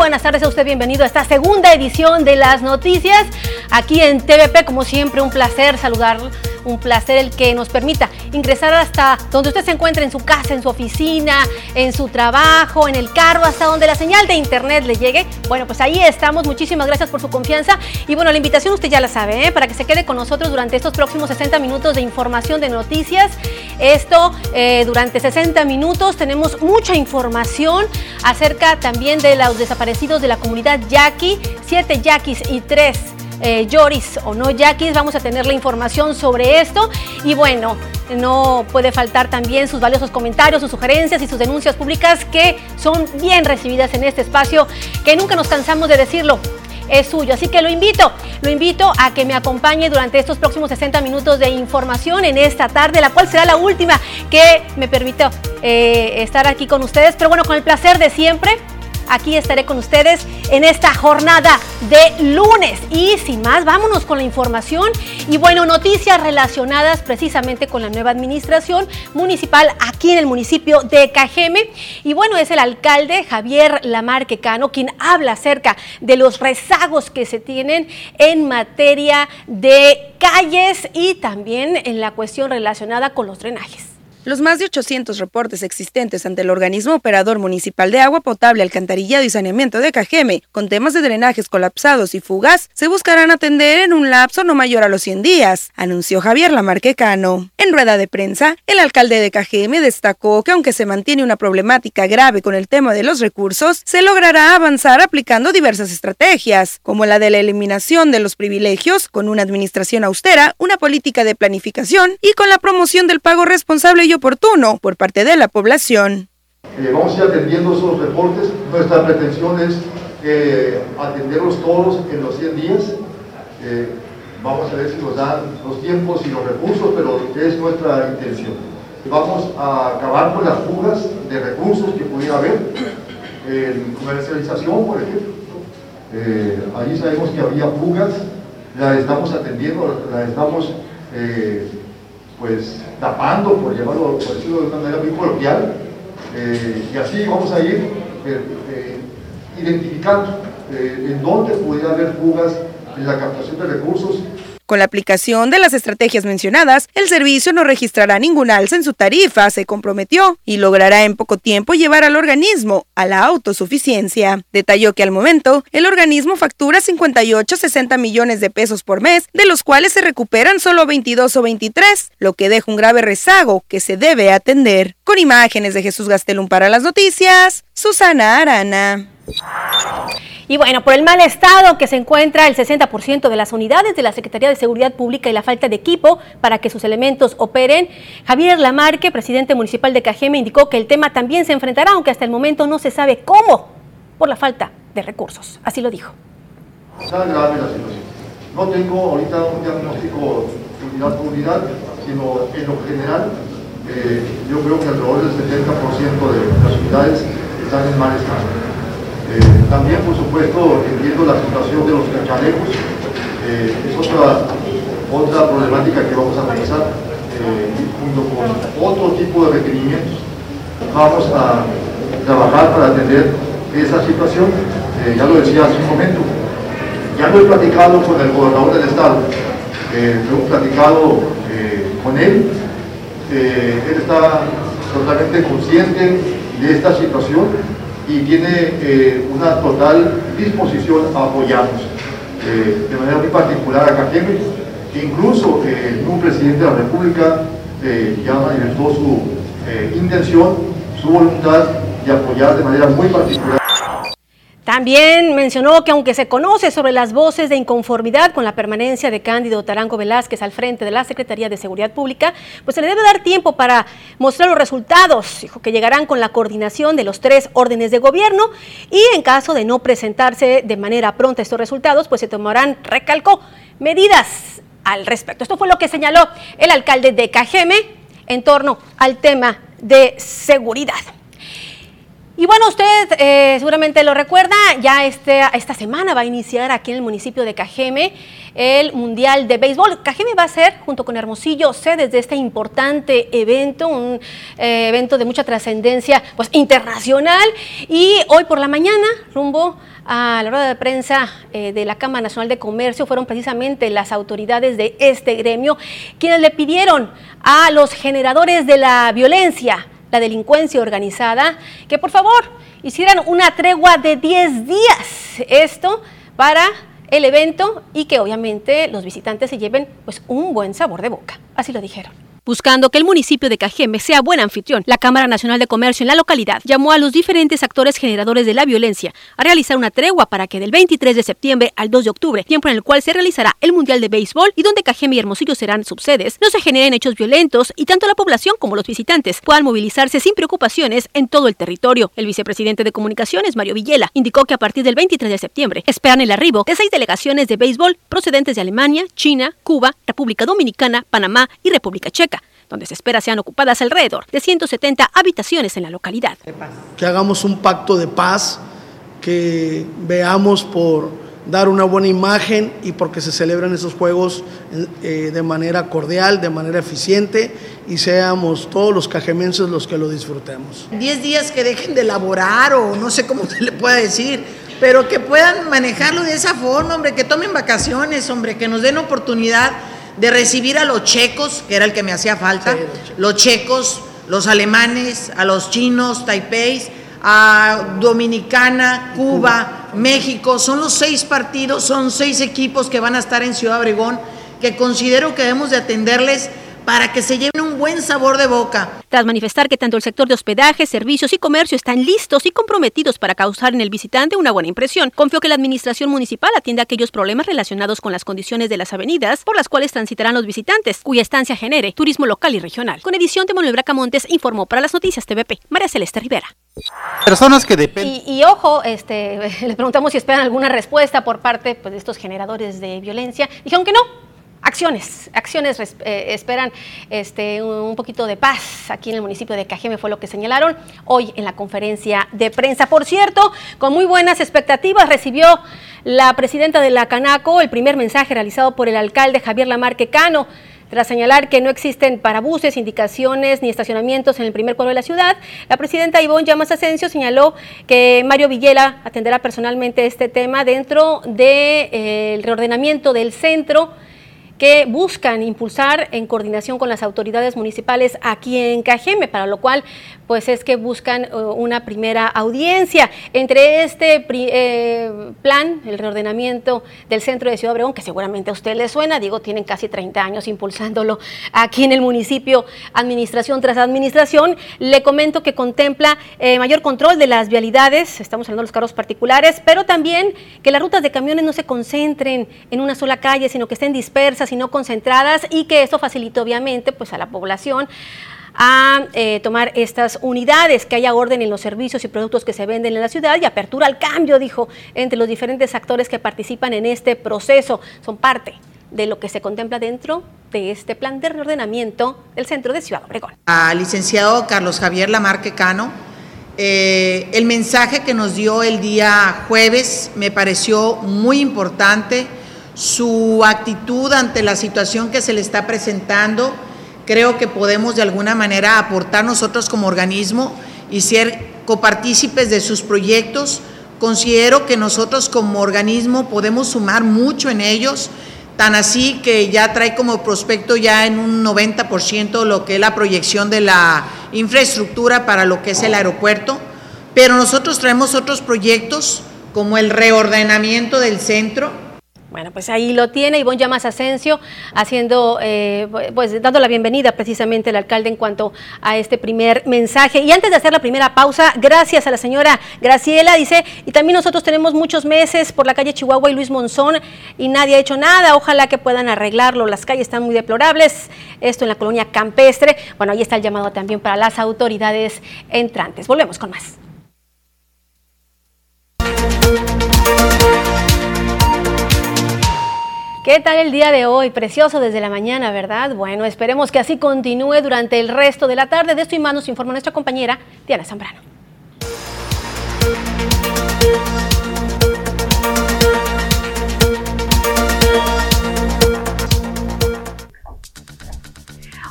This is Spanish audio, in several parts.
buenas tardes a usted, bienvenido a esta segunda edición de las noticias aquí en TVP, como siempre un placer saludarlo un placer el que nos permita ingresar hasta donde usted se encuentre, en su casa, en su oficina, en su trabajo, en el carro, hasta donde la señal de internet le llegue. Bueno, pues ahí estamos. Muchísimas gracias por su confianza. Y bueno, la invitación usted ya la sabe, ¿eh? para que se quede con nosotros durante estos próximos 60 minutos de información, de noticias. Esto eh, durante 60 minutos tenemos mucha información acerca también de los desaparecidos de la comunidad Yaqui, siete Yaquis y tres eh, Yoris o no Yaquis. Vamos a tener la información sobre esto. Y bueno, no puede faltar también sus valiosos comentarios, sus sugerencias y sus denuncias públicas que son bien recibidas en este espacio, que nunca nos cansamos de decirlo es suyo. Así que lo invito, lo invito a que me acompañe durante estos próximos 60 minutos de información en esta tarde, la cual será la última que me permita eh, estar aquí con ustedes. Pero bueno, con el placer de siempre aquí estaré con ustedes en esta jornada de lunes. Y sin más, vámonos con la información y bueno, noticias relacionadas precisamente con la nueva administración municipal aquí en el municipio de Cajeme. Y bueno, es el alcalde Javier Lamarque Cano quien habla acerca de los rezagos que se tienen en materia de calles y también en la cuestión relacionada con los drenajes. Los más de 800 reportes existentes ante el organismo operador municipal de agua potable, alcantarillado y saneamiento de Cajeme, con temas de drenajes colapsados y fugas, se buscarán atender en un lapso no mayor a los 100 días, anunció Javier Lamarquecano. En rueda de prensa, el alcalde de Cajeme destacó que aunque se mantiene una problemática grave con el tema de los recursos, se logrará avanzar aplicando diversas estrategias, como la de la eliminación de los privilegios, con una administración austera, una política de planificación y con la promoción del pago responsable oportuno por parte de la población. Eh, vamos a ir atendiendo esos reportes. Nuestra pretensión es eh, atenderlos todos en los 100 días. Eh, vamos a ver si nos dan los tiempos y los recursos, pero es nuestra intención. Vamos a acabar con las fugas de recursos que pudiera haber en comercialización, por ejemplo. ahí sabemos que había fugas, las estamos atendiendo, las estamos pues tapando, por llevarlo, por decirlo de una manera muy coloquial, eh, y así vamos a ir eh, eh, identificando en dónde pudiera haber fugas en la captación de recursos con la aplicación de las estrategias mencionadas, el servicio no registrará ningún alza en su tarifa, se comprometió, y logrará en poco tiempo llevar al organismo a la autosuficiencia. Detalló que al momento, el organismo factura 58-60 millones de pesos por mes, de los cuales se recuperan solo 22 o 23, lo que deja un grave rezago que se debe atender. Con imágenes de Jesús Gastelum para las noticias, Susana Arana. Y bueno, por el mal estado que se encuentra el 60% de las unidades de la Secretaría de Seguridad Pública y la falta de equipo para que sus elementos operen, Javier Lamarque, presidente municipal de Cajeme, indicó que el tema también se enfrentará, aunque hasta el momento no se sabe cómo, por la falta de recursos. Así lo dijo. Está grave la situación. No tengo ahorita un diagnóstico unidad por unidad, sino en lo general, eh, yo creo que alrededor del 70% de las unidades están en mal estado. Eh, también, por supuesto, entiendo la situación de los cachalecos, eh, es otra, otra problemática que vamos a analizar eh, junto con otro tipo de requerimientos. Vamos a trabajar para atender esa situación, ya lo decía hace un momento, ya lo he platicado con el gobernador del estado, lo he platicado con él, él está totalmente consciente de esta situación y tiene eh, una total disposición a apoyarnos. Eh, de manera muy particular a Cajeme, incluso eh, un presidente de la República ya manifestó su intención, su voluntad de apoyar de manera muy particular. También mencionó que aunque se conoce sobre las voces de inconformidad con la permanencia de Cándido Taranco Velázquez al frente de la Secretaría de Seguridad Pública, pues se le debe dar tiempo para mostrar los resultados. Dijo que llegarán con la coordinación de los tres órdenes de gobierno y en caso de no presentarse de manera pronta estos resultados, pues se tomarán, recalcó, medidas al respecto. Esto fue lo que señaló el alcalde de Cajeme en torno al tema de seguridad. Y bueno, usted eh, seguramente lo recuerda, ya este, esta semana va a iniciar aquí en el municipio de Cajeme el Mundial de Béisbol. Cajeme va a ser, junto con Hermosillo, sedes de este importante evento, un eh, evento de mucha trascendencia pues, internacional. Y hoy por la mañana, rumbo a la rueda de prensa eh, de la Cámara Nacional de Comercio, fueron precisamente las autoridades de este gremio quienes le pidieron a los generadores de la violencia, la delincuencia organizada, que por favor hicieran una tregua de 10 días. Esto para el evento y que obviamente los visitantes se lleven pues un buen sabor de boca. Así lo dijeron. Buscando que el municipio de Cajeme sea buen anfitrión, la Cámara Nacional de Comercio en la localidad llamó a los diferentes actores generadores de la violencia a realizar una tregua para que del 23 de septiembre al 2 de octubre, tiempo en el cual se realizará el Mundial de Béisbol y donde Cajeme y Hermosillo serán subsedes, no se generen hechos violentos y tanto la población como los visitantes puedan movilizarse sin preocupaciones en todo el territorio. El vicepresidente de Comunicaciones, Mario Villela, indicó que a partir del 23 de septiembre esperan el arribo de seis delegaciones de béisbol procedentes de Alemania, China, Cuba, República Dominicana, Panamá y República Checa donde se espera sean ocupadas alrededor de 170 habitaciones en la localidad. Que hagamos un pacto de paz, que veamos por dar una buena imagen y porque se celebren esos juegos eh, de manera cordial, de manera eficiente y seamos todos los cajemenses los que lo disfrutemos. Diez días que dejen de elaborar o no sé cómo se le pueda decir, pero que puedan manejarlo de esa forma, hombre, que tomen vacaciones, hombre, que nos den oportunidad de recibir a los checos, que era el que me hacía falta, los, checos. los alemanes, a los chinos, Taipei, a Dominicana, Cuba, México. Son los seis partidos, son seis equipos que van a estar en Ciudad Obregón, que considero que debemos de atenderles para que se lleven un buen sabor de boca. Tras manifestar que tanto el sector de hospedaje, servicios y comercio están listos y comprometidos para causar en el visitante una buena impresión, confió que la administración municipal atienda aquellos problemas relacionados con las condiciones de las avenidas por las cuales transitarán los visitantes, cuya estancia genere turismo local y regional. Con edición de Manuel Bracamontes informó para las noticias TVP María Celeste Rivera. Personas que dependen. Y, ojo, este, les preguntamos si esperan alguna respuesta por parte pues, de estos generadores de violencia. Dijeron que no, acciones, acciones eh, esperan este, un poquito de paz aquí en el municipio de Cajeme, fue lo que señalaron hoy en la conferencia de prensa. Por cierto, con muy buenas expectativas recibió la presidenta de la Canaco el primer mensaje realizado por el alcalde Javier Lamarque Cano. Tras señalar que no existen parabuses, indicaciones ni estacionamientos en el primer cuadro de la ciudad, la presidenta Ivonne Llamas Asensio señaló que Mario Villela atenderá personalmente este tema dentro del eh, reordenamiento del centro que buscan impulsar en coordinación con las autoridades municipales aquí en Cajeme, para lo cual pues es que buscan uh, una primera audiencia. Entre este eh, plan, el reordenamiento del centro de Ciudad Obregón, que seguramente a usted le suena, digo, tienen casi 30 años impulsándolo aquí en el municipio, administración tras administración, le comento que contempla eh, mayor control de las vialidades, estamos hablando de los carros particulares, pero también que las rutas de camiones no se concentren en una sola calle, sino que estén dispersas y no concentradas y que eso facilite obviamente pues a la población a eh, tomar estas unidades, que haya orden en los servicios y productos que se venden en la ciudad y apertura al cambio, dijo, entre los diferentes actores que participan en este proceso. Son parte de lo que se contempla dentro de este plan de reordenamiento del centro de Ciudad Obregón. Al licenciado Carlos Javier Lamarque Cano, eh, el mensaje que nos dio el día jueves me pareció muy importante, su actitud ante la situación que se le está presentando creo que podemos de alguna manera aportar nosotros como organismo y ser copartícipes de sus proyectos. Considero que nosotros como organismo podemos sumar mucho en ellos, tan así que ya trae como prospecto ya en un 90% lo que es la proyección de la infraestructura para lo que es el aeropuerto, pero nosotros traemos otros proyectos como el reordenamiento del centro, bueno, pues ahí lo tiene Ivonne Llamas Asensio haciendo, eh, pues dando la bienvenida precisamente al alcalde en cuanto a este primer mensaje. Y antes de hacer la primera pausa, gracias a la señora Graciela, dice, y también nosotros tenemos muchos meses por la calle Chihuahua y Luis Monzón y nadie ha hecho nada, ojalá que puedan arreglarlo, las calles están muy deplorables, esto en la colonia campestre. Bueno, ahí está el llamado también para las autoridades entrantes. Volvemos con más. ¿Qué tal el día de hoy? Precioso desde la mañana, ¿verdad? Bueno, esperemos que así continúe durante el resto de la tarde. De esto y más nos informa nuestra compañera Diana Zambrano.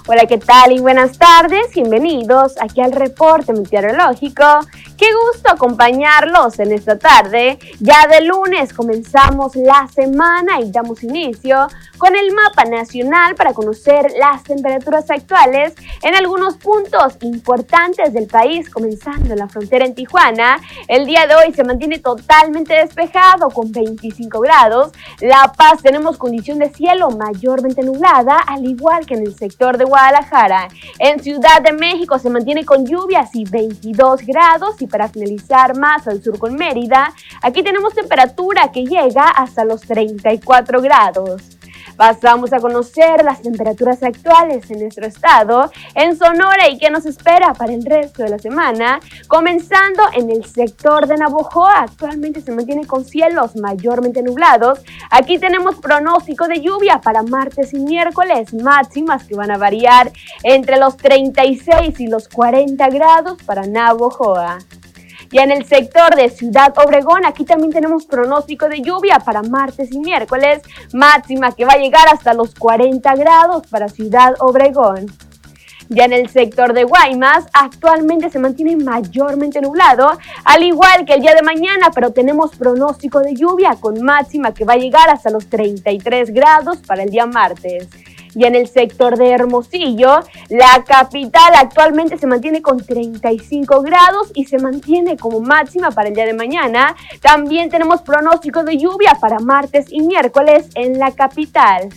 Hola, ¿qué tal y buenas tardes? Bienvenidos aquí al reporte meteorológico Qué gusto acompañarlos en esta tarde. Ya de lunes comenzamos la semana y damos inicio con el mapa nacional para conocer las temperaturas actuales en algunos puntos importantes del país, comenzando en la frontera en Tijuana. El día de hoy se mantiene totalmente despejado con 25 grados. La Paz tenemos condición de cielo mayormente nublada, al igual que en el sector de Guadalajara Guadalajara. En Ciudad de México se mantiene con lluvias y 22 grados. Y para finalizar más al sur con Mérida, aquí tenemos temperatura que llega hasta los 34 grados. Pasamos a conocer las temperaturas actuales en nuestro estado, en Sonora y qué nos espera para el resto de la semana. Comenzando en el sector de Navojoa, actualmente se mantiene con cielos mayormente nublados. Aquí tenemos pronóstico de lluvia para martes y miércoles, máximas que van a variar entre los 36 y los 40 grados para Navojoa. Y en el sector de Ciudad Obregón, aquí también tenemos pronóstico de lluvia para martes y miércoles, máxima que va a llegar hasta los 40 grados para Ciudad Obregón. Ya en el sector de Guaymas, actualmente se mantiene mayormente nublado, al igual que el día de mañana, pero tenemos pronóstico de lluvia con máxima que va a llegar hasta los 33 grados para el día martes y en el sector de Hermosillo, la capital actualmente se mantiene con 35 grados y se mantiene como máxima para el día de mañana. También tenemos pronóstico de lluvia para martes y miércoles en la capital.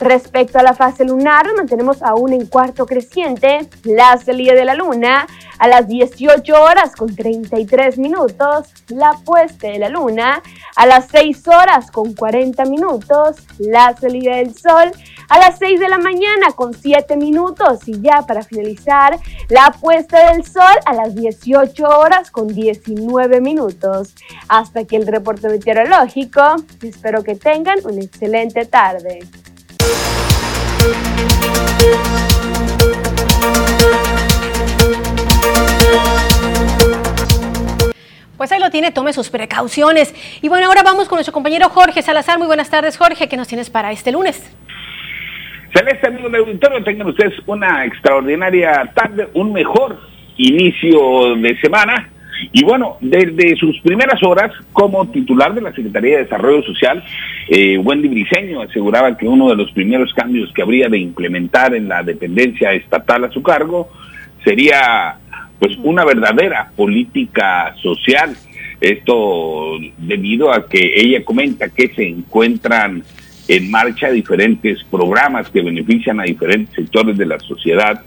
Respecto a la fase lunar, mantenemos aún en cuarto creciente la salida de la luna a las 18 horas con 33 minutos, la puesta de la luna a las 6 horas con 40 minutos, la salida del sol a las 6 de la mañana con 7 minutos y ya para finalizar, la puesta del sol a las 18 horas con 19 minutos. Hasta aquí el reporte meteorológico. Espero que tengan una excelente tarde. Pues ahí lo tiene, tome sus precauciones. Y bueno, ahora vamos con nuestro compañero Jorge Salazar. Muy buenas tardes, Jorge. ¿Qué nos tienes para este lunes? Celeste, amigos de auditorio, tengan ustedes una extraordinaria tarde, un mejor inicio de semana. Y bueno, desde sus primeras horas como titular de la Secretaría de Desarrollo Social, eh, Wendy Briceño aseguraba que uno de los primeros cambios que habría de implementar en la dependencia estatal a su cargo sería pues una verdadera política social. Esto debido a que ella comenta que se encuentran en marcha diferentes programas que benefician a diferentes sectores de la sociedad,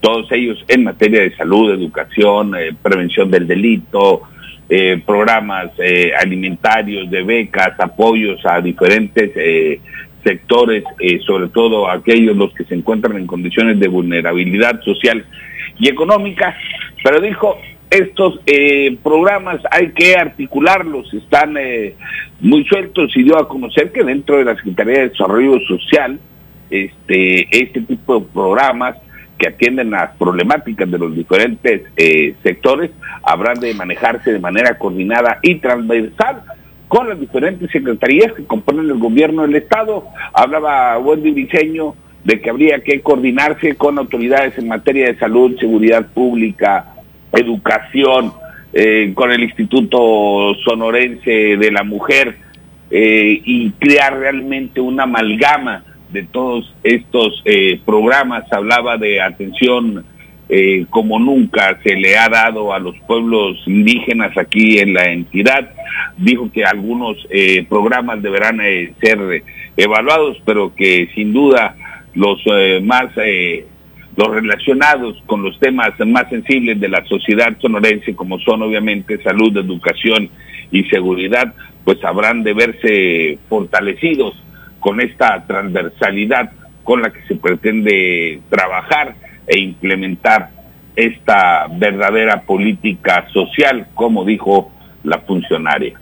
todos ellos en materia de salud, educación, eh, prevención del delito, eh, programas eh, alimentarios, de becas, apoyos a diferentes sectores, sobre todo aquellos los que se encuentran en condiciones de vulnerabilidad social y económica, pero dijo, estos eh, programas hay que articularlos, están eh, muy sueltos y dio a conocer que dentro de la Secretaría de Desarrollo Social, este, este tipo de programas que atienden las problemáticas de los diferentes eh, sectores habrán de manejarse de manera coordinada y transversal con las diferentes secretarías que componen el gobierno del Estado. Hablaba Wendy Diseño de que habría que coordinarse con autoridades en materia de salud, seguridad pública, educación, eh, con el Instituto Sonorense de la Mujer eh, y crear realmente una amalgama de todos estos eh, programas. Hablaba de atención como nunca se le ha dado a los pueblos indígenas aquí en la entidad. Dijo que algunos programas deberán ser evaluados, pero que sin duda los más los relacionados con los temas más sensibles de la sociedad sonorense, como son obviamente salud, educación y seguridad, pues habrán de verse fortalecidos con esta transversalidad con la que se pretende trabajar e implementar esta verdadera política social, como dijo la funcionaria.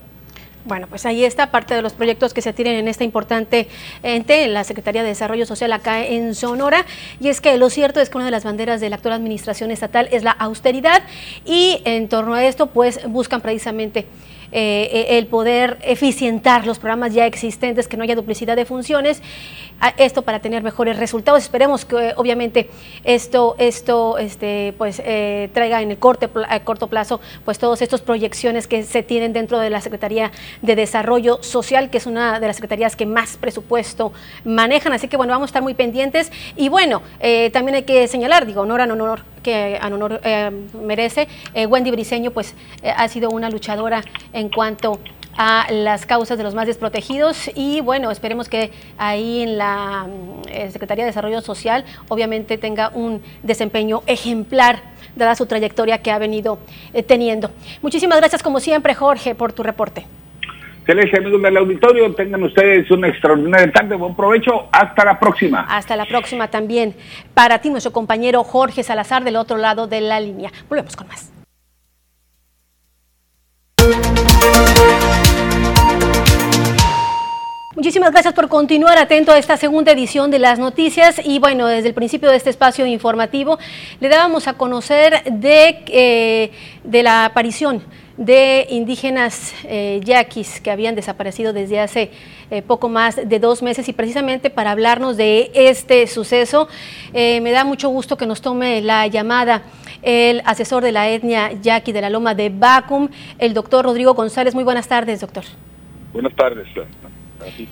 Bueno, pues ahí está parte de los proyectos que se tienen en esta importante ente, en la Secretaría de Desarrollo Social acá en Sonora. Y es que lo cierto es que una de las banderas de la actual administración estatal es la austeridad y en torno a esto pues buscan precisamente eh, el poder eficientar los programas ya existentes, que no haya duplicidad de funciones, esto para tener mejores resultados. Esperemos que obviamente esto, esto este, pues, eh, traiga en el corte, a corto plazo pues todas estas proyecciones que se tienen dentro de la Secretaría de Desarrollo Social, que es una de las secretarías que más presupuesto manejan. Así que bueno, vamos a estar muy pendientes. Y bueno, eh, también hay que señalar, digo, honor a honor que a honor eh, merece. Wendy Briseño pues ha sido una luchadora en cuanto a las causas de los más desprotegidos y bueno, esperemos que ahí en la mm, Secretaría de Desarrollo Social obviamente tenga un desempeño ejemplar dada su trayectoria que ha venido eh, teniendo. Muchísimas gracias como siempre Jorge por tu reporte. Excelente amigos del auditorio, tengan ustedes una extraordinaria tarde, buen provecho, hasta la próxima. Hasta la próxima también. Para ti, nuestro compañero Jorge Salazar del otro lado de la línea. Volvemos con más. Muchísimas gracias por continuar atento a esta segunda edición de las noticias y bueno, desde el principio de este espacio informativo le dábamos a conocer de, eh, de la aparición de indígenas eh, yaquis que habían desaparecido desde hace eh, poco más de dos meses y precisamente para hablarnos de este suceso me da mucho gusto que nos tome la llamada el asesor de la etnia yaqui de la Loma de Bacum, el doctor Rodrigo González. Muy buenas tardes, doctor. Buenas tardes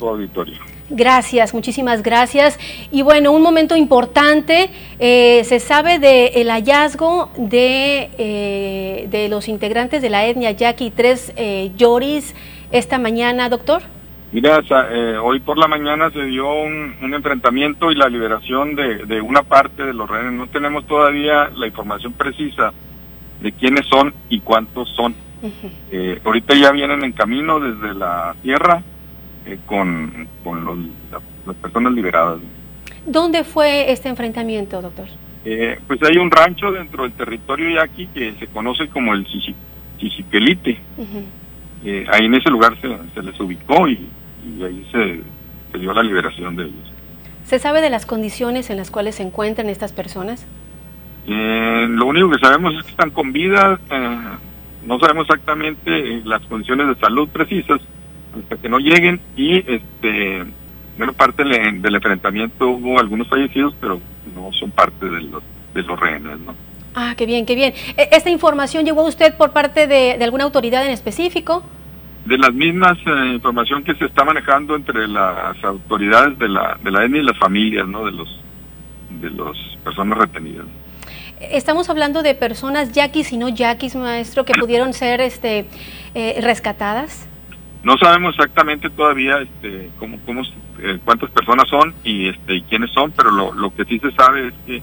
auditorio. Gracias, muchísimas gracias. Y bueno, un momento importante, eh, se sabe del hallazgo de, eh, de los integrantes de la etnia Yaqui, tres eh, Yoris, esta mañana, doctor. Mira, hoy por la mañana se dio un, enfrentamiento y la liberación de, una parte de los rehenes. No tenemos todavía la información precisa de quiénes son y cuántos son. ahorita ya vienen en camino desde la tierra eh, con, con las personas liberadas. ¿Dónde fue este enfrentamiento, doctor? Eh, pues hay un rancho dentro del territorio yaqui que se conoce como el Chichiquelite. Eh, ahí en ese lugar se, les ubicó y, ahí se, dio la liberación de ellos. ¿Se sabe de las condiciones en las cuales se encuentran estas personas? lo único que sabemos es que están con vida. no sabemos exactamente las condiciones de salud precisas, hasta que no lleguen y este bueno parte del enfrentamiento hubo algunos fallecidos pero no son parte de los de los rehenes no ah qué bien qué bien. E, esta información llegó a usted por parte de, alguna autoridad en específico de las mismas eh, información que se está manejando entre las autoridades de la de la etnia y las familias no de los de las personas retenidas. Estamos hablando de personas yaquis y no yaquis, maestro, que pudieron ser este, eh, rescatadas. No sabemos exactamente todavía este, cómo, cómo, eh, cuántas personas son y, este, y quiénes son, pero lo, que sí se sabe es que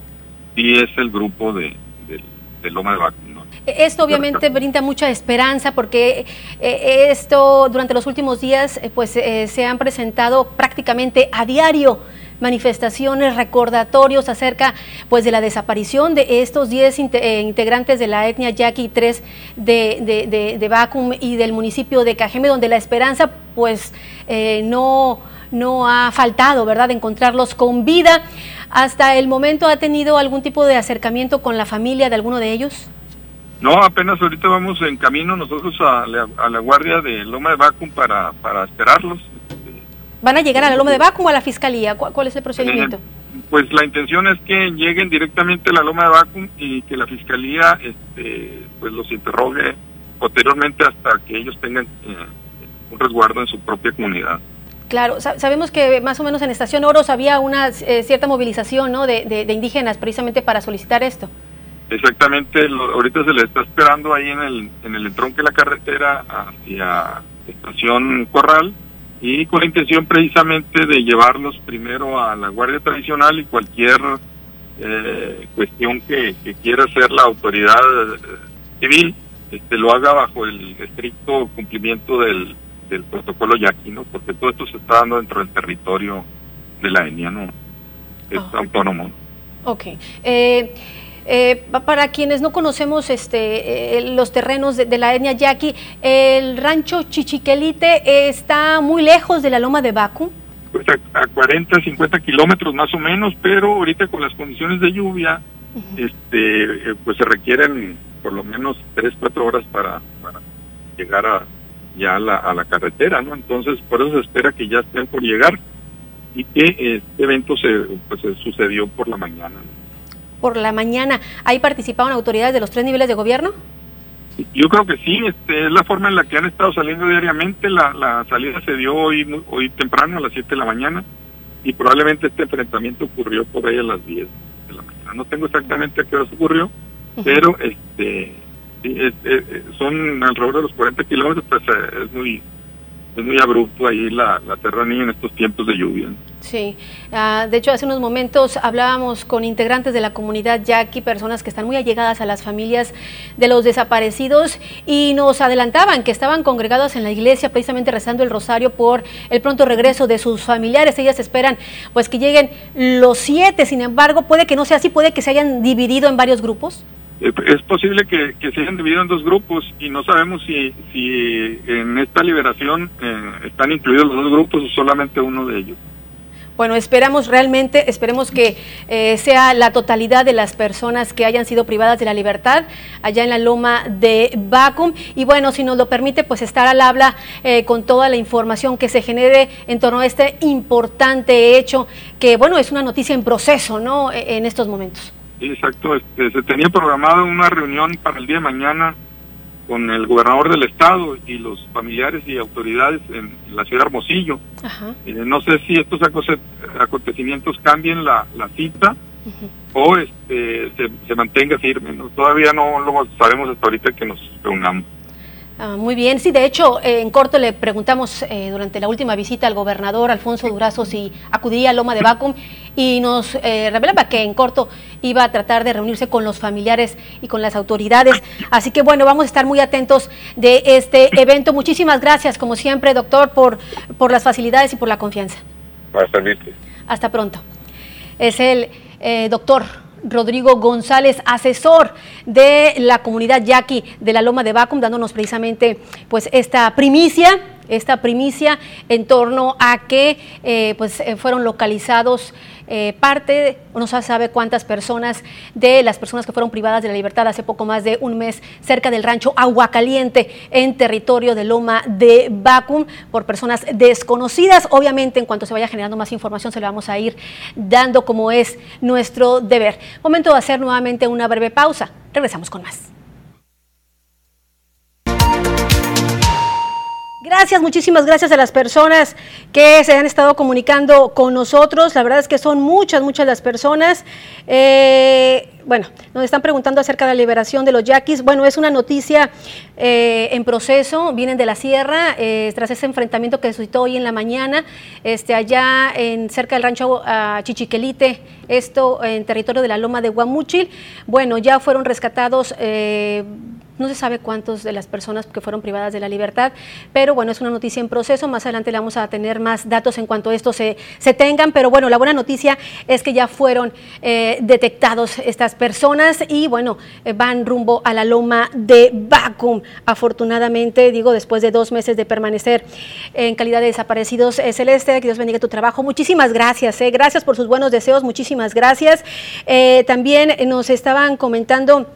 sí es el grupo de, de, Loma de Baco. Esto obviamente brinda mucha esperanza porque eh, esto durante los últimos días eh, pues se han presentado prácticamente a diario manifestaciones, recordatorios acerca pues de la desaparición de estos 10 eh, integrantes de la etnia yaqui y 3 de, de, de, Bacum y del municipio de Cajeme, donde la esperanza pues eh, no, no ha faltado, ¿verdad?, de encontrarlos con vida. ¿Hasta el momento ha tenido algún tipo de acercamiento con la familia de alguno de ellos? No, apenas ahorita vamos en camino nosotros a la, guardia de Loma de Bacum para, para esperarlos. ¿Van a llegar a la Loma de Bacum o a la Fiscalía? ¿Cuál, es el procedimiento? pues la intención es que lleguen directamente a la Loma de Bacum y que la Fiscalía este, pues los interrogue posteriormente hasta que ellos tengan eh, un resguardo en su propia comunidad. Claro, sabemos que más o menos en Estación Oros había una eh, cierta movilización ¿no? de, indígenas precisamente para solicitar esto. Exactamente, ahorita se le está esperando ahí en el, en el entronque de la carretera hacia Estación Corral y con la intención precisamente de llevarlos primero a la Guardia Tradicional y cualquier eh, cuestión que, quiera hacer la autoridad eh, civil este, lo haga bajo el estricto cumplimiento del, del protocolo yaqui, ¿no? Porque todo esto se está dando dentro del territorio de la etnia, ¿no? Es autónomo. Ok. Eh, eh, para quienes no conocemos este, eh, los terrenos de, la etnia yaqui, el rancho Chichiquelite está muy lejos de la loma de Baku. Pues a, 40, 50 kilómetros más o menos, pero ahorita con las condiciones de lluvia, este, eh, pues se requieren por lo menos 3, 4 horas para, llegar a, ya a la, a la carretera, ¿no? Entonces, por eso se espera que ya estén por llegar y que este evento se, pues, se sucedió por la mañana. Por la mañana, ¿ahí participaron autoridades de los tres niveles de gobierno? Yo creo que sí, este, es la forma en la que han estado saliendo diariamente. La, la salida se dio hoy hoy temprano, a las 7 de la mañana, y probablemente este enfrentamiento ocurrió por ahí a las 10 de la mañana. No tengo exactamente a qué hora ocurrió, pero este son alrededor de los 40 kilómetros, pues eh, es muy es muy abrupto ahí la, la terranía en estos tiempos de lluvia. Sí, ah, de hecho hace unos momentos hablábamos con integrantes de la comunidad yaqui, personas que están muy allegadas a las familias de los desaparecidos y nos adelantaban que estaban congregados en la iglesia precisamente rezando el rosario por el pronto regreso de sus familiares. Ellas esperan pues que lleguen los siete, sin embargo puede que no sea así, puede que se hayan dividido en varios grupos. Eh, es posible que, se hayan dividido en dos grupos y no sabemos si, en esta liberación eh, están incluidos los dos grupos o solamente uno de ellos. Bueno, esperamos realmente, esperemos que eh, sea la totalidad de las personas que hayan sido privadas de la libertad allá en la loma de Bacum. Y bueno, si nos lo permite, pues estar al habla con toda la información que se genere en torno a este importante hecho, que bueno, es una noticia en proceso, ¿no? E, en estos momentos. Exacto, este, se tenía programada una reunión para el día de mañana con el gobernador del estado y los familiares y autoridades en, la ciudad de Hermosillo. Eh, no sé si estos acontecimientos cambien la, cita o este, se, mantenga firme. Todavía no lo sabemos hasta ahorita que nos reunamos. Ah, muy bien, sí, de hecho, eh, en corto le preguntamos eh, durante la última visita al gobernador Alfonso Durazo si acudiría a Loma de Bacum y nos eh, revelaba que en corto iba a tratar de reunirse con los familiares y con las autoridades. Así que bueno, vamos a estar muy atentos de este evento. Muchísimas gracias, como siempre, doctor, por, por las facilidades y por la confianza. Hasta pronto. Es el doctor Rodrigo González, asesor de la comunidad yaqui de la Loma de Bacum, dándonos precisamente pues esta primicia esta primicia en torno a que eh, pues, eh, fueron localizados eh, parte, no se sabe cuántas personas de las personas que fueron privadas de la libertad hace poco más de un mes cerca del rancho Aguacaliente en territorio de Loma de Bacum por personas desconocidas. Obviamente en cuanto se vaya generando más información se le vamos a ir dando como es nuestro deber. Momento de hacer nuevamente una breve pausa. Regresamos con más. Gracias, muchísimas gracias a las personas que se han estado comunicando con nosotros. La verdad es que son muchas, muchas las personas. Eh, bueno, nos están preguntando acerca de la liberación de los yaquis. Bueno, es una noticia eh, en proceso, vienen de la sierra, eh, tras ese enfrentamiento que suscitó hoy en la mañana, este, allá en cerca del rancho Chichiquelite, esto en territorio de la Loma de Guamuchil. Bueno, ya fueron rescatados no se sabe cuántos de las personas que fueron privadas de la libertad, pero bueno, es una noticia en proceso. Más adelante le vamos a tener más datos en cuanto a esto se, se tengan. Pero bueno, la buena noticia es que ya fueron eh, detectados estas personas y bueno, eh, van rumbo a la loma de Bacum. Afortunadamente, digo, después de dos meses de permanecer en calidad de desaparecidos, eh, Celeste, que Dios bendiga tu trabajo. Muchísimas gracias, gracias por sus buenos deseos, muchísimas gracias. también nos estaban comentando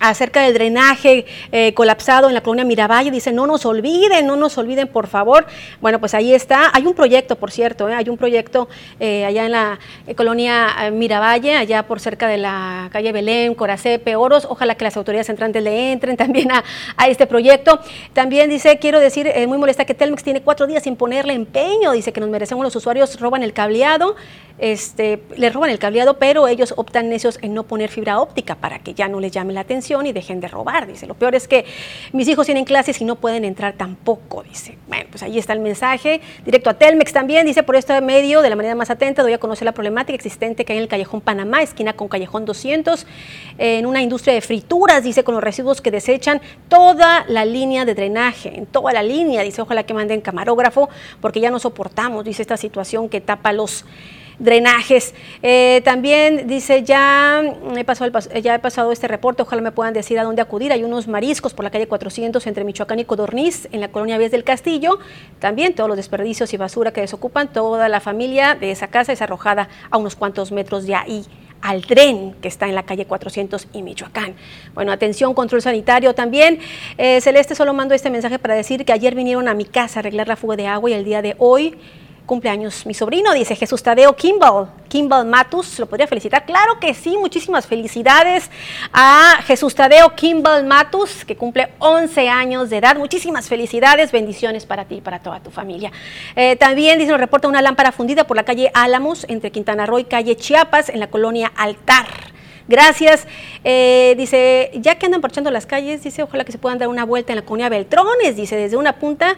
acerca del drenaje eh, colapsado en la colonia Miravalle, dice, no nos olviden, no nos olviden, por favor. Bueno, pues ahí está. Hay un proyecto, por cierto, ¿eh? hay un proyecto eh, allá en la colonia Miravalle, allá por cerca de la calle Belén, Coracepe, Oros. Ojalá que las autoridades entrantes le entren también a, este proyecto. También dice, quiero decir, muy molesta que Telmex tiene cuatro días sin ponerle empeño, dice que nos merecemos los usuarios, roban el cableado este, le roban el cableado, pero ellos optan necios en no poner fibra óptica para que ya no les llame la atención y dejen de robar, dice. Lo peor es que mis hijos tienen clases y no pueden entrar tampoco, dice. Bueno, pues ahí está el mensaje, directo a Telmex también, dice, por este medio, de la manera más atenta, doy a conocer la problemática existente que hay en el Callejón Panamá, esquina con Callejón 200, en una industria de frituras, dice, con los residuos que desechan toda la línea de drenaje, en toda la línea, dice, ojalá que manden camarógrafo, porque ya no soportamos, dice, esta situación que tapa los drenajes. Eh, también dice, ya he, pasado ya he pasado este reporte, ojalá me puedan decir a dónde acudir. Hay unos mariscos por la calle 400 entre Michoacán y Codorniz, en la colonia Vías del Castillo. También todos los desperdicios y basura que desocupan, toda la familia de esa casa es arrojada a unos cuantos metros de ahí al tren que está en la calle 400 y Michoacán. Bueno, atención, control sanitario también. Eh, Celeste solo mando este mensaje para decir que ayer vinieron a mi casa a arreglar la fuga de agua y el día de hoy cumpleaños mi sobrino, dice Jesús Tadeo Kimball. Kimball Matus, ¿lo podría felicitar? Claro que sí, muchísimas felicidades a Jesús Tadeo Kimball Matus, que cumple 11 años de edad. Muchísimas felicidades, bendiciones para ti y para toda tu familia. Eh, también, dice, nos reporta una lámpara fundida por la calle Álamos, entre Quintana Roo y calle Chiapas, en la colonia Altar. Gracias. Eh, dice, ya que andan parchando las calles, dice, ojalá que se puedan dar una vuelta en la colonia Beltrones, dice, desde una punta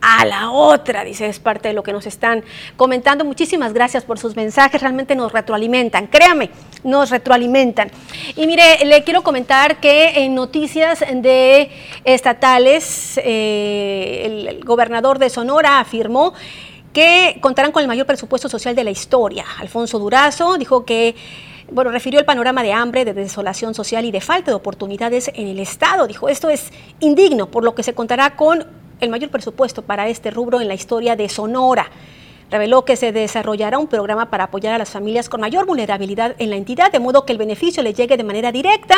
a la otra, dice, es parte de lo que nos están comentando. Muchísimas gracias por sus mensajes, realmente nos retroalimentan, créame, nos retroalimentan. Y mire, le quiero comentar que en noticias de estatales, eh, el, gobernador de Sonora afirmó que contarán con el mayor presupuesto social de la historia. Alfonso Durazo dijo que bueno, refirió el panorama de hambre, de desolación social y de falta de oportunidades en el Estado. Dijo, esto es indigno, por lo que se contará con el mayor presupuesto para este rubro en la historia de Sonora. Reveló que se desarrollará un programa para apoyar a las familias con mayor vulnerabilidad en la entidad, de modo que el beneficio le llegue de manera directa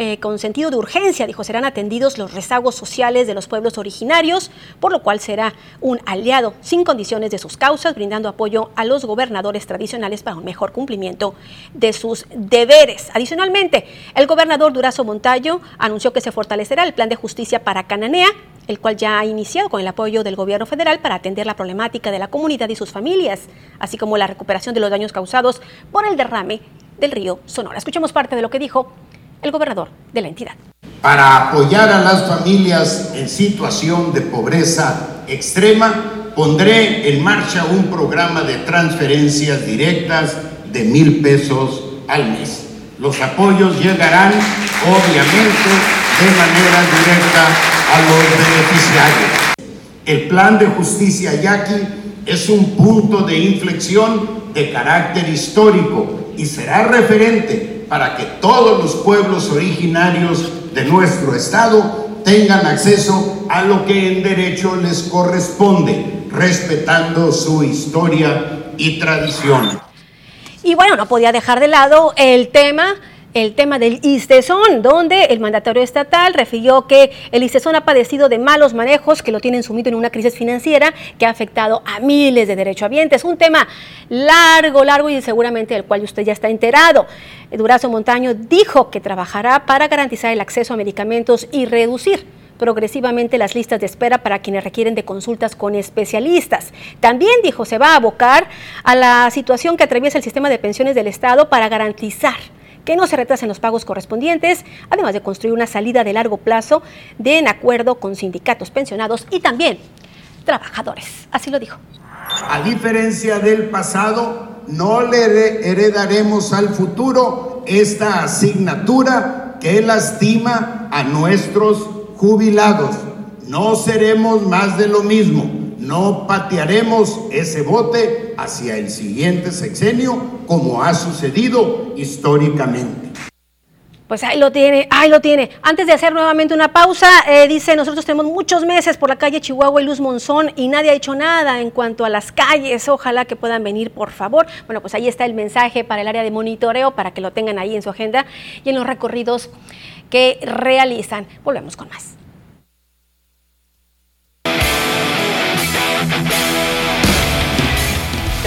eh, con sentido de urgencia, dijo, serán atendidos los rezagos sociales de los pueblos originarios, por lo cual será un aliado sin condiciones de sus causas, brindando apoyo a los gobernadores tradicionales para un mejor cumplimiento de sus deberes. Adicionalmente, el gobernador Durazo Montayo anunció que se fortalecerá el plan de justicia para Cananea, el cual ya ha iniciado con el apoyo del gobierno federal para atender la problemática de la comunidad y sus familias, así como la recuperación de los daños causados por el derrame del río Sonora. Escuchemos parte de lo que dijo el gobernador de la entidad. Para apoyar a las familias en situación de pobreza extrema, pondré en marcha un programa de transferencias directas de mil pesos al mes. Los apoyos llegarán, obviamente, de manera directa a los beneficiarios. El plan de justicia yaqui es un punto de inflexión de carácter histórico y será referente para que todos los pueblos originarios de nuestro estado tengan acceso a lo que en derecho les corresponde, respetando su historia y tradición. Y bueno, no podía dejar de lado el tema el tema del ISTESON, donde el mandatario estatal refirió que el ISTESON ha padecido de malos manejos que lo tienen sumido en una crisis financiera que ha afectado a miles de derechohabientes. Un tema largo, largo y seguramente del cual usted ya está enterado. Durazo Montaño dijo que trabajará para garantizar el acceso a medicamentos y reducir progresivamente las listas de espera para quienes requieren de consultas con especialistas. También dijo se va a abocar a la situación que atraviesa el sistema de pensiones del Estado para garantizar que no se retrasen los pagos correspondientes, además de construir una salida de largo plazo de en acuerdo con sindicatos pensionados y también trabajadores. Así lo dijo. A diferencia del pasado, no le heredaremos al futuro esta asignatura que lastima a nuestros jubilados. No seremos más de lo mismo no patearemos ese bote hacia el siguiente sexenio como ha sucedido históricamente. Pues ahí lo tiene, ahí lo tiene. Antes de hacer nuevamente una pausa, eh, dice, nosotros tenemos muchos meses por la calle Chihuahua y Luz Monzón y nadie ha hecho nada en cuanto a las calles. Ojalá que puedan venir, por favor. Bueno, pues ahí está el mensaje para el área de monitoreo, para que lo tengan ahí en su agenda y en los recorridos que realizan. Volvemos con más.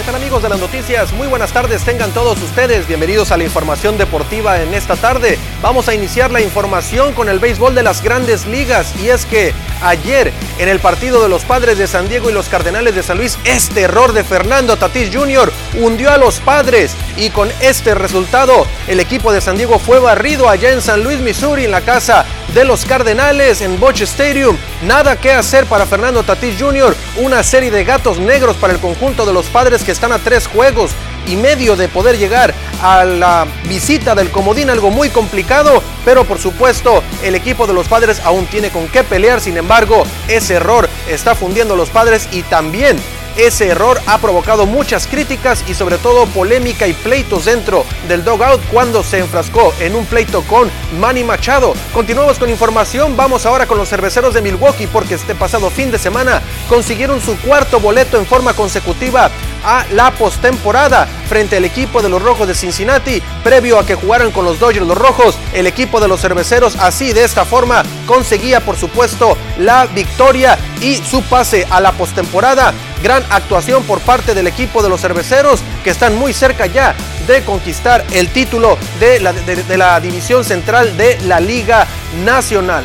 ¿Qué tal amigos de las noticias? Muy buenas tardes, tengan todos ustedes. Bienvenidos a la información deportiva en esta tarde. Vamos a iniciar la información con el béisbol de las grandes ligas y es que ayer en el partido de los Padres de San Diego y los Cardenales de San Luis, este error de Fernando Tatís Jr. hundió a los Padres y con este resultado el equipo de San Diego fue barrido allá en San Luis, Missouri, en la casa de los Cardenales en Boch Stadium. Nada que hacer para Fernando Tatís Jr. Una serie de gatos negros para el conjunto de los Padres que están a tres juegos y medio de poder llegar a la visita del comodín, algo muy complicado, pero por supuesto el equipo de los padres aún tiene con qué pelear, sin embargo ese error está fundiendo a los padres y también Ese error ha provocado muchas críticas y sobre todo polémica y pleitos dentro del dogout cuando se enfrascó en un pleito con Manny Machado. Continuamos con información, vamos ahora con los cerveceros de Milwaukee porque este pasado fin de semana consiguieron su cuarto boleto en forma consecutiva a la postemporada frente al equipo de los Rojos de Cincinnati, previo a que jugaran con los Dodgers los Rojos. El equipo de los cerveceros así de esta forma conseguía por supuesto la victoria y su pase a la postemporada. Gran actuación por parte del equipo de los cerveceros que están muy cerca ya de conquistar el título de la, división central de la Liga Nacional.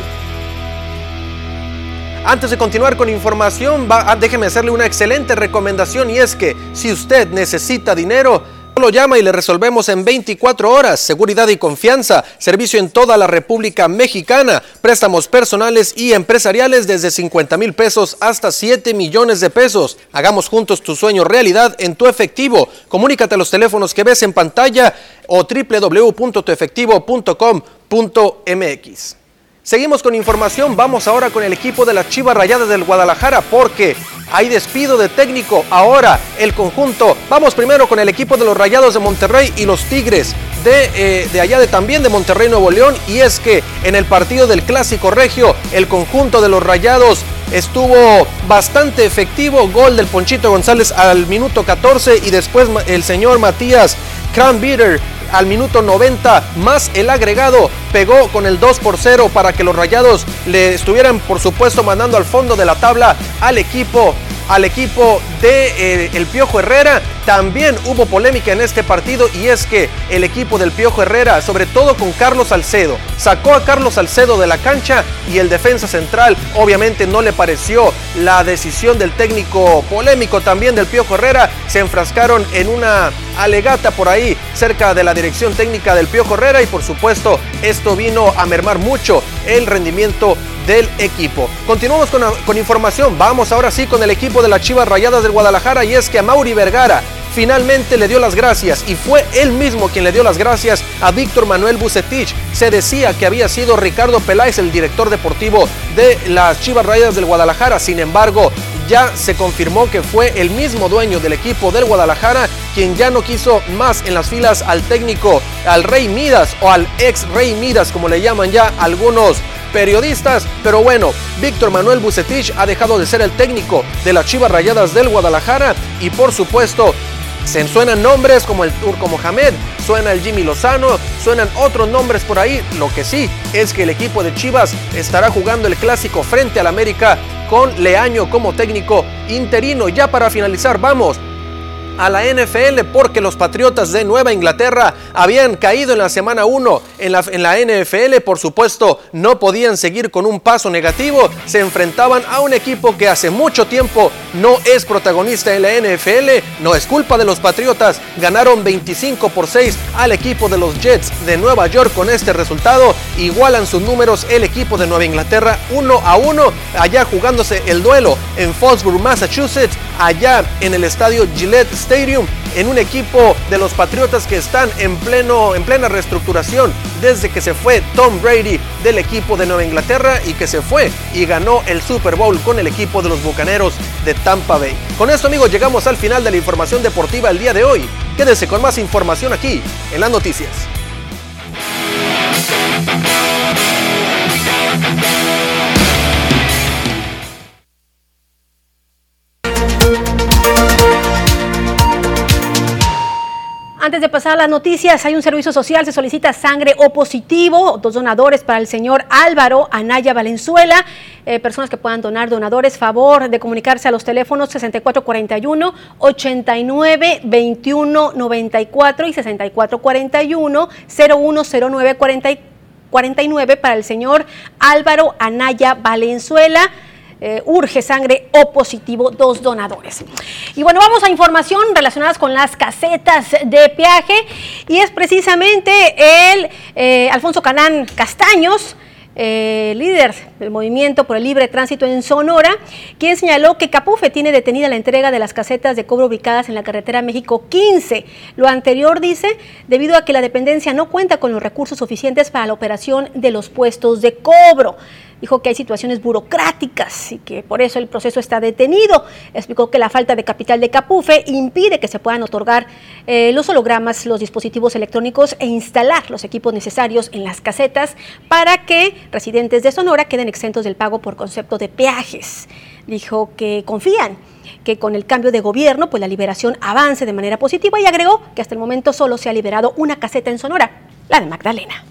Antes de continuar con información, va, déjeme hacerle una excelente recomendación y es que si usted necesita dinero, lo llama y le resolvemos en 24 horas. Seguridad y confianza. Servicio en toda la República Mexicana. Préstamos personales y empresariales desde 50 mil pesos hasta 7 millones de pesos. Hagamos juntos tu sueño realidad en tu efectivo. Comunícate a los teléfonos que ves en pantalla o www.tuefectivo.com.mx. Seguimos con información, vamos ahora con el equipo de las Chivas Rayadas del Guadalajara porque hay despido de técnico. Ahora el conjunto, vamos primero con el equipo de los Rayados de Monterrey y los Tigres de, eh, de allá de también de Monterrey Nuevo León y es que en el partido del Clásico Regio el conjunto de los Rayados estuvo bastante efectivo, gol del Ponchito González al minuto 14 y después el señor Matías Cranbeater al minuto 90 más el agregado pegó con el 2 por 0 para que los Rayados le estuvieran por supuesto mandando al fondo de la tabla al equipo al equipo de eh, el Piojo Herrera. También hubo polémica en este partido y es que el equipo del Piojo Herrera, sobre todo con Carlos Salcedo, sacó a Carlos Salcedo de la cancha y el defensa central obviamente no le pareció la decisión del técnico polémico también del Piojo Herrera. Se enfrascaron en una alegata por ahí cerca de la dirección técnica del Piojo Herrera y por supuesto esto vino a mermar mucho el rendimiento del equipo. Continuamos con, con, información. Vamos ahora sí con el equipo de las Chivas Rayadas del Guadalajara y es que a Mauri Vergara finalmente le dio las gracias y fue él mismo quien le dio las gracias a Víctor Manuel Bucetich. Se decía que había sido Ricardo Peláez el director deportivo de las Chivas Rayadas del Guadalajara. Sin embargo, ya se confirmó que fue el mismo dueño del equipo del Guadalajara quien ya no quiso más en las filas al técnico, al Rey Midas o al ex Rey Midas como le llaman ya algunos periodistas, pero bueno, Víctor Manuel Bucetich ha dejado de ser el técnico de las Chivas Rayadas del Guadalajara y por supuesto se suenan nombres como el Turco Mohamed, suena el Jimmy Lozano, suenan otros nombres por ahí. Lo que sí es que el equipo de Chivas estará jugando el clásico frente al América con Leaño como técnico interino. Ya para finalizar, vamos a la NFL porque los Patriotas de Nueva Inglaterra habían caído en la semana 1 en la, en la NFL. Por supuesto, no podían seguir con un paso negativo. Se enfrentaban a un equipo que hace mucho tiempo no es protagonista en la NFL. No es culpa de los Patriotas. Ganaron 25 por 6 al equipo de los Jets de Nueva York con este resultado. Igualan sus números el equipo de Nueva Inglaterra 1 a 1. Allá jugándose el duelo en Foxborough, Massachusetts. Allá en el estadio Gillette En un equipo de los Patriotas que están en, pleno, en plena reestructuración desde que se fue Tom Brady del equipo de Nueva Inglaterra y que se fue y ganó el Super Bowl con el equipo de los Bucaneros de Tampa Bay. Con esto amigos llegamos al final de la información deportiva el día de hoy. Quédese con más información aquí en las noticias. Antes de pasar a las noticias, hay un servicio social, se solicita sangre O positivo, dos donadores para el señor Álvaro Anaya Valenzuela, eh, personas que puedan donar donadores, favor de comunicarse a los teléfonos 6441 89 21 94 y 6441 0109 49 para el señor Álvaro Anaya Valenzuela. Eh, urge sangre O positivo, dos donadores. Y bueno, vamos a información relacionadas con las casetas de peaje y es precisamente el eh, Alfonso Canán Castaños, eh, líder del Movimiento por el Libre Tránsito en Sonora, quien señaló que Capufe tiene detenida la entrega de las casetas de cobro ubicadas en la carretera México 15. Lo anterior dice, debido a que la dependencia no cuenta con los recursos suficientes para la operación de los puestos de cobro. Dijo que hay situaciones burocráticas y que por eso el proceso está detenido. Explicó que la falta de capital de Capufe impide que se puedan otorgar eh, los hologramas, los dispositivos electrónicos e instalar los equipos necesarios en las casetas para que residentes de Sonora queden exentos del pago por concepto de peajes. Dijo que confían que con el cambio de gobierno, pues la liberación avance de manera positiva y agregó que hasta el momento solo se ha liberado una caseta en Sonora, la de Magdalena.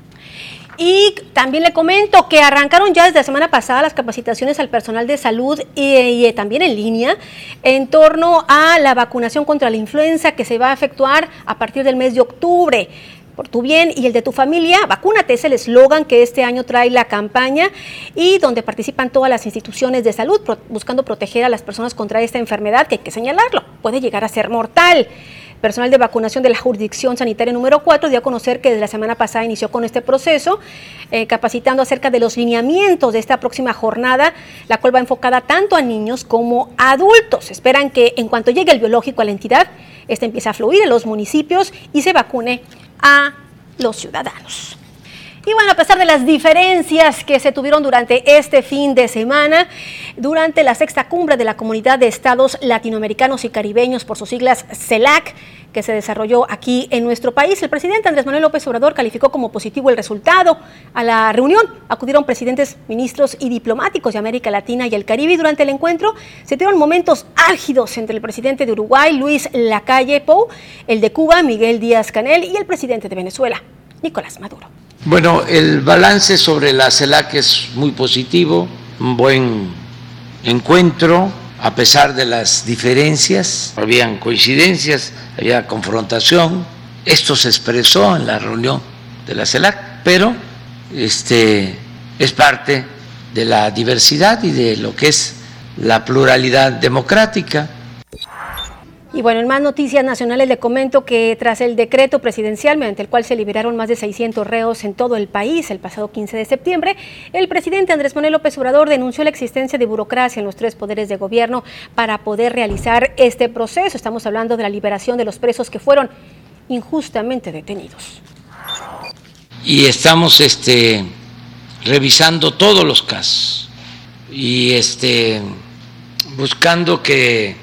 Y también le comento que arrancaron ya desde la semana pasada las capacitaciones al personal de salud y, y, también en línea en torno a la vacunación contra la influenza que se va a efectuar a partir del mes de octubre por tu bien y el de tu familia. Vacúnate es el eslogan que este año trae la campaña y donde participan todas las instituciones de salud buscando proteger a las personas contra esta enfermedad que hay que señalarlo, puede llegar a ser mortal. Personal de vacunación de la jurisdicción sanitaria número 4 dio a conocer que desde la semana pasada inició con este proceso, eh, capacitando acerca de los lineamientos de esta próxima jornada, la cual va enfocada tanto a niños como a adultos. Esperan que en cuanto llegue el biológico a la entidad, este empiece a fluir en los municipios y se vacune a los ciudadanos. Y bueno, a pesar de las diferencias que se tuvieron durante este fin de semana, durante la sexta cumbre de la Comunidad de Estados Latinoamericanos y Caribeños, por sus siglas CELAC, que se desarrolló aquí en nuestro país, el presidente Andrés Manuel López Obrador calificó como positivo el resultado. A la reunión acudieron presidentes, ministros y diplomáticos de América Latina y el Caribe y durante el encuentro se dieron momentos álgidos entre el presidente de Uruguay, Luis Lacalle Pou, el de Cuba, Miguel Díaz Canel y el presidente de Venezuela, Nicolás Maduro. Bueno, el balance sobre la CELAC es muy positivo, un buen encuentro, a pesar de las diferencias, habían coincidencias, había confrontación. Esto se expresó en la reunión de la CELAC, pero este, es parte de la diversidad y de lo que es la pluralidad democrática. Y bueno, en más noticias nacionales le comento que tras el decreto presidencial mediante el cual se liberaron más de 600 reos en todo el país el pasado 15 de septiembre, el presidente Andrés Manuel López Obrador denunció la existencia de burocracia en los tres poderes de gobierno para poder realizar este proceso. Estamos hablando de la liberación de los presos que fueron injustamente detenidos. Y estamos este, revisando todos los casos y este, buscando que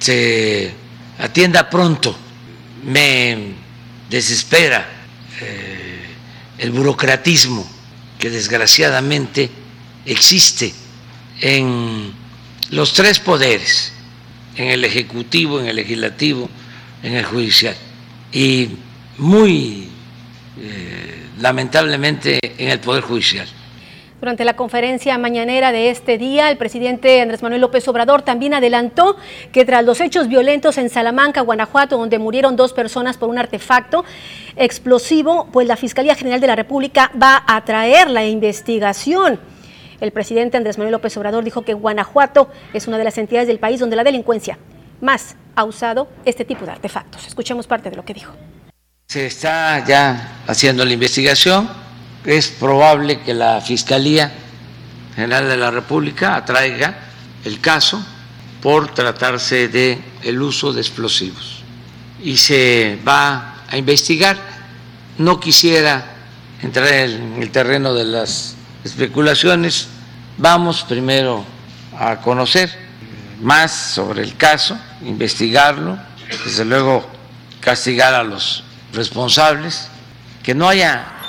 se atienda pronto. Me desespera eh, el burocratismo que desgraciadamente existe en los tres poderes, en el Ejecutivo, en el Legislativo, en el Judicial. Y muy eh, lamentablemente en el Poder Judicial. Durante la conferencia mañanera de este día, el presidente Andrés Manuel López Obrador también adelantó que tras los hechos violentos en Salamanca, Guanajuato, donde murieron dos personas por un artefacto explosivo, pues la Fiscalía General de la República va a traer la investigación. El presidente Andrés Manuel López Obrador dijo que Guanajuato es una de las entidades del país donde la delincuencia más ha usado este tipo de artefactos. Escuchemos parte de lo que dijo. Se está ya haciendo la investigación es probable que la Fiscalía General de la República atraiga el caso por tratarse de el uso de explosivos y se va a investigar. No quisiera entrar en el terreno de las especulaciones. Vamos primero a conocer más sobre el caso, investigarlo, desde luego castigar a los responsables, que no haya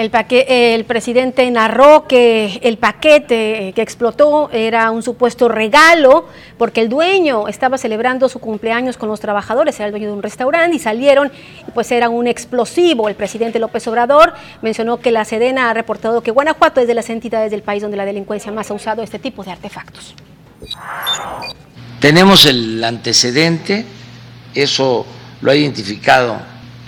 el, presidente narró que el paquete que explotó era un supuesto regalo porque el dueño estaba celebrando su cumpleaños con los trabajadores, era el dueño de un restaurante y salieron y pues era un explosivo. El presidente López Obrador mencionó que la Sedena ha reportado que Guanajuato es de las entidades del país donde la delincuencia más ha usado este tipo de artefactos. Tenemos el antecedente, eso lo ha identificado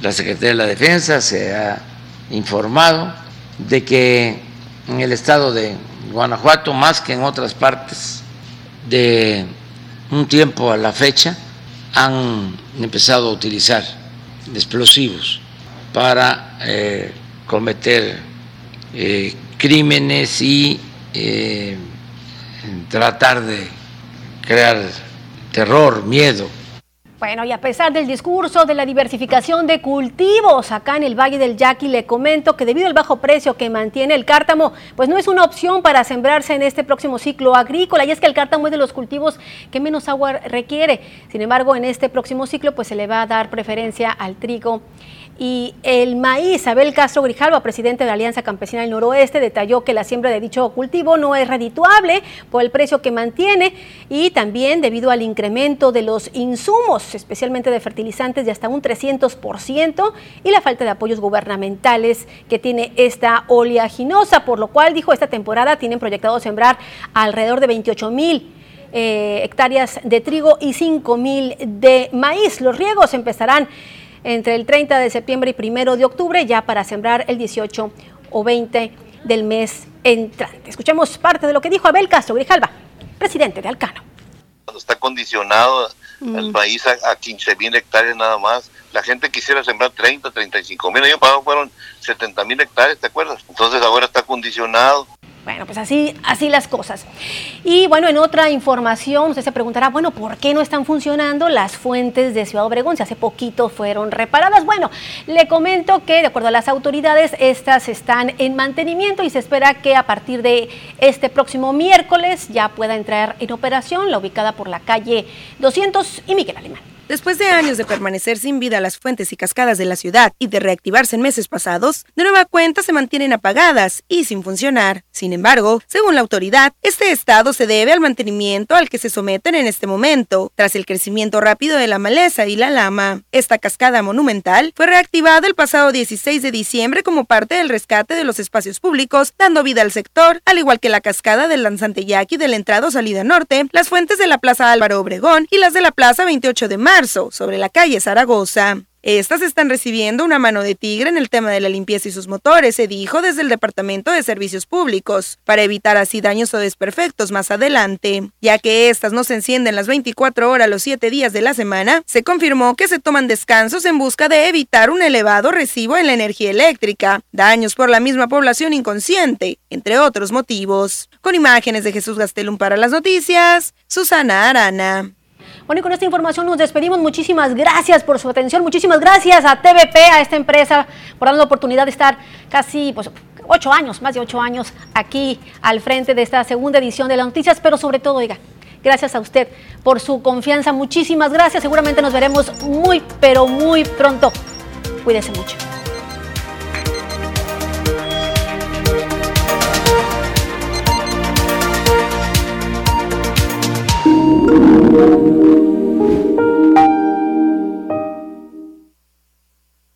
la Secretaría de la Defensa, se ha informado de que en el estado de Guanajuato, más que en otras partes de un tiempo a la fecha, han empezado a utilizar explosivos para eh, cometer eh, crímenes y eh, tratar de crear terror, miedo. Bueno, y a pesar del discurso de la diversificación de cultivos acá en el Valle del Yaqui, le comento que debido al bajo precio que mantiene el cártamo, pues no es una opción para sembrarse en este próximo ciclo agrícola. Y es que el cártamo es de los cultivos que menos agua requiere. Sin embargo, en este próximo ciclo, pues se le va a dar preferencia al trigo y el maíz. Abel Castro Grijalva, presidente de la Alianza Campesina del Noroeste, detalló que la siembra de dicho cultivo no es redituable por el precio que mantiene y también debido al incremento de los insumos, especialmente de fertilizantes, de hasta un 300% y la falta de apoyos gubernamentales que tiene esta oleaginosa, por lo cual dijo esta temporada tienen proyectado sembrar alrededor de 28 mil eh, hectáreas de trigo y 5 mil de maíz. Los riegos empezarán entre el 30 de septiembre y 1 de octubre, ya para sembrar el 18 o 20 del mes entrante. Escuchemos parte de lo que dijo Abel Castro Grijalva, presidente de Alcano. Está condicionado el mm. país a, 15 mil hectáreas nada más. La gente quisiera sembrar 30, 35 mil. Yo pagado fueron 70 mil hectáreas, ¿te acuerdas? Entonces ahora está condicionado. Bueno, pues así, así las cosas. Y bueno, en otra información, usted se preguntará, bueno, ¿por qué no están funcionando las fuentes de Ciudad Obregón si hace poquito fueron reparadas? Bueno, le comento que de acuerdo a las autoridades, estas están en mantenimiento y se espera que a partir de este próximo miércoles ya pueda entrar en operación la ubicada por la calle 200 y Miguel Alemán. Después de años de permanecer sin vida las fuentes y cascadas de la ciudad y de reactivarse en meses pasados, de nueva cuenta se mantienen apagadas y sin funcionar. Sin embargo, según la autoridad, este estado se debe al mantenimiento al que se someten en este momento, tras el crecimiento rápido de la maleza y la lama. Esta cascada monumental fue reactivada el pasado 16 de diciembre como parte del rescate de los espacios públicos, dando vida al sector, al igual que la cascada del Lanzante Yaqui del entrado salida norte, las fuentes de la Plaza Álvaro Obregón y las de la Plaza 28 de marzo sobre la calle Zaragoza. Estas están recibiendo una mano de tigre en el tema de la limpieza y sus motores, se dijo desde el Departamento de Servicios Públicos, para evitar así daños o desperfectos más adelante. Ya que estas no se encienden las 24 horas los 7 días de la semana, se confirmó que se toman descansos en busca de evitar un elevado recibo en la energía eléctrica, daños por la misma población inconsciente, entre otros motivos. Con imágenes de Jesús Gastelum para las noticias, Susana Arana. Bueno, y con esta información nos despedimos. Muchísimas gracias por su atención. Muchísimas gracias a TVP, a esta empresa, por darnos la oportunidad de estar casi pues, ocho años, más de ocho años aquí al frente de esta segunda edición de las noticias, pero sobre todo, oiga, gracias a usted por su confianza. Muchísimas gracias. Seguramente nos veremos muy, pero muy pronto. Cuídese mucho.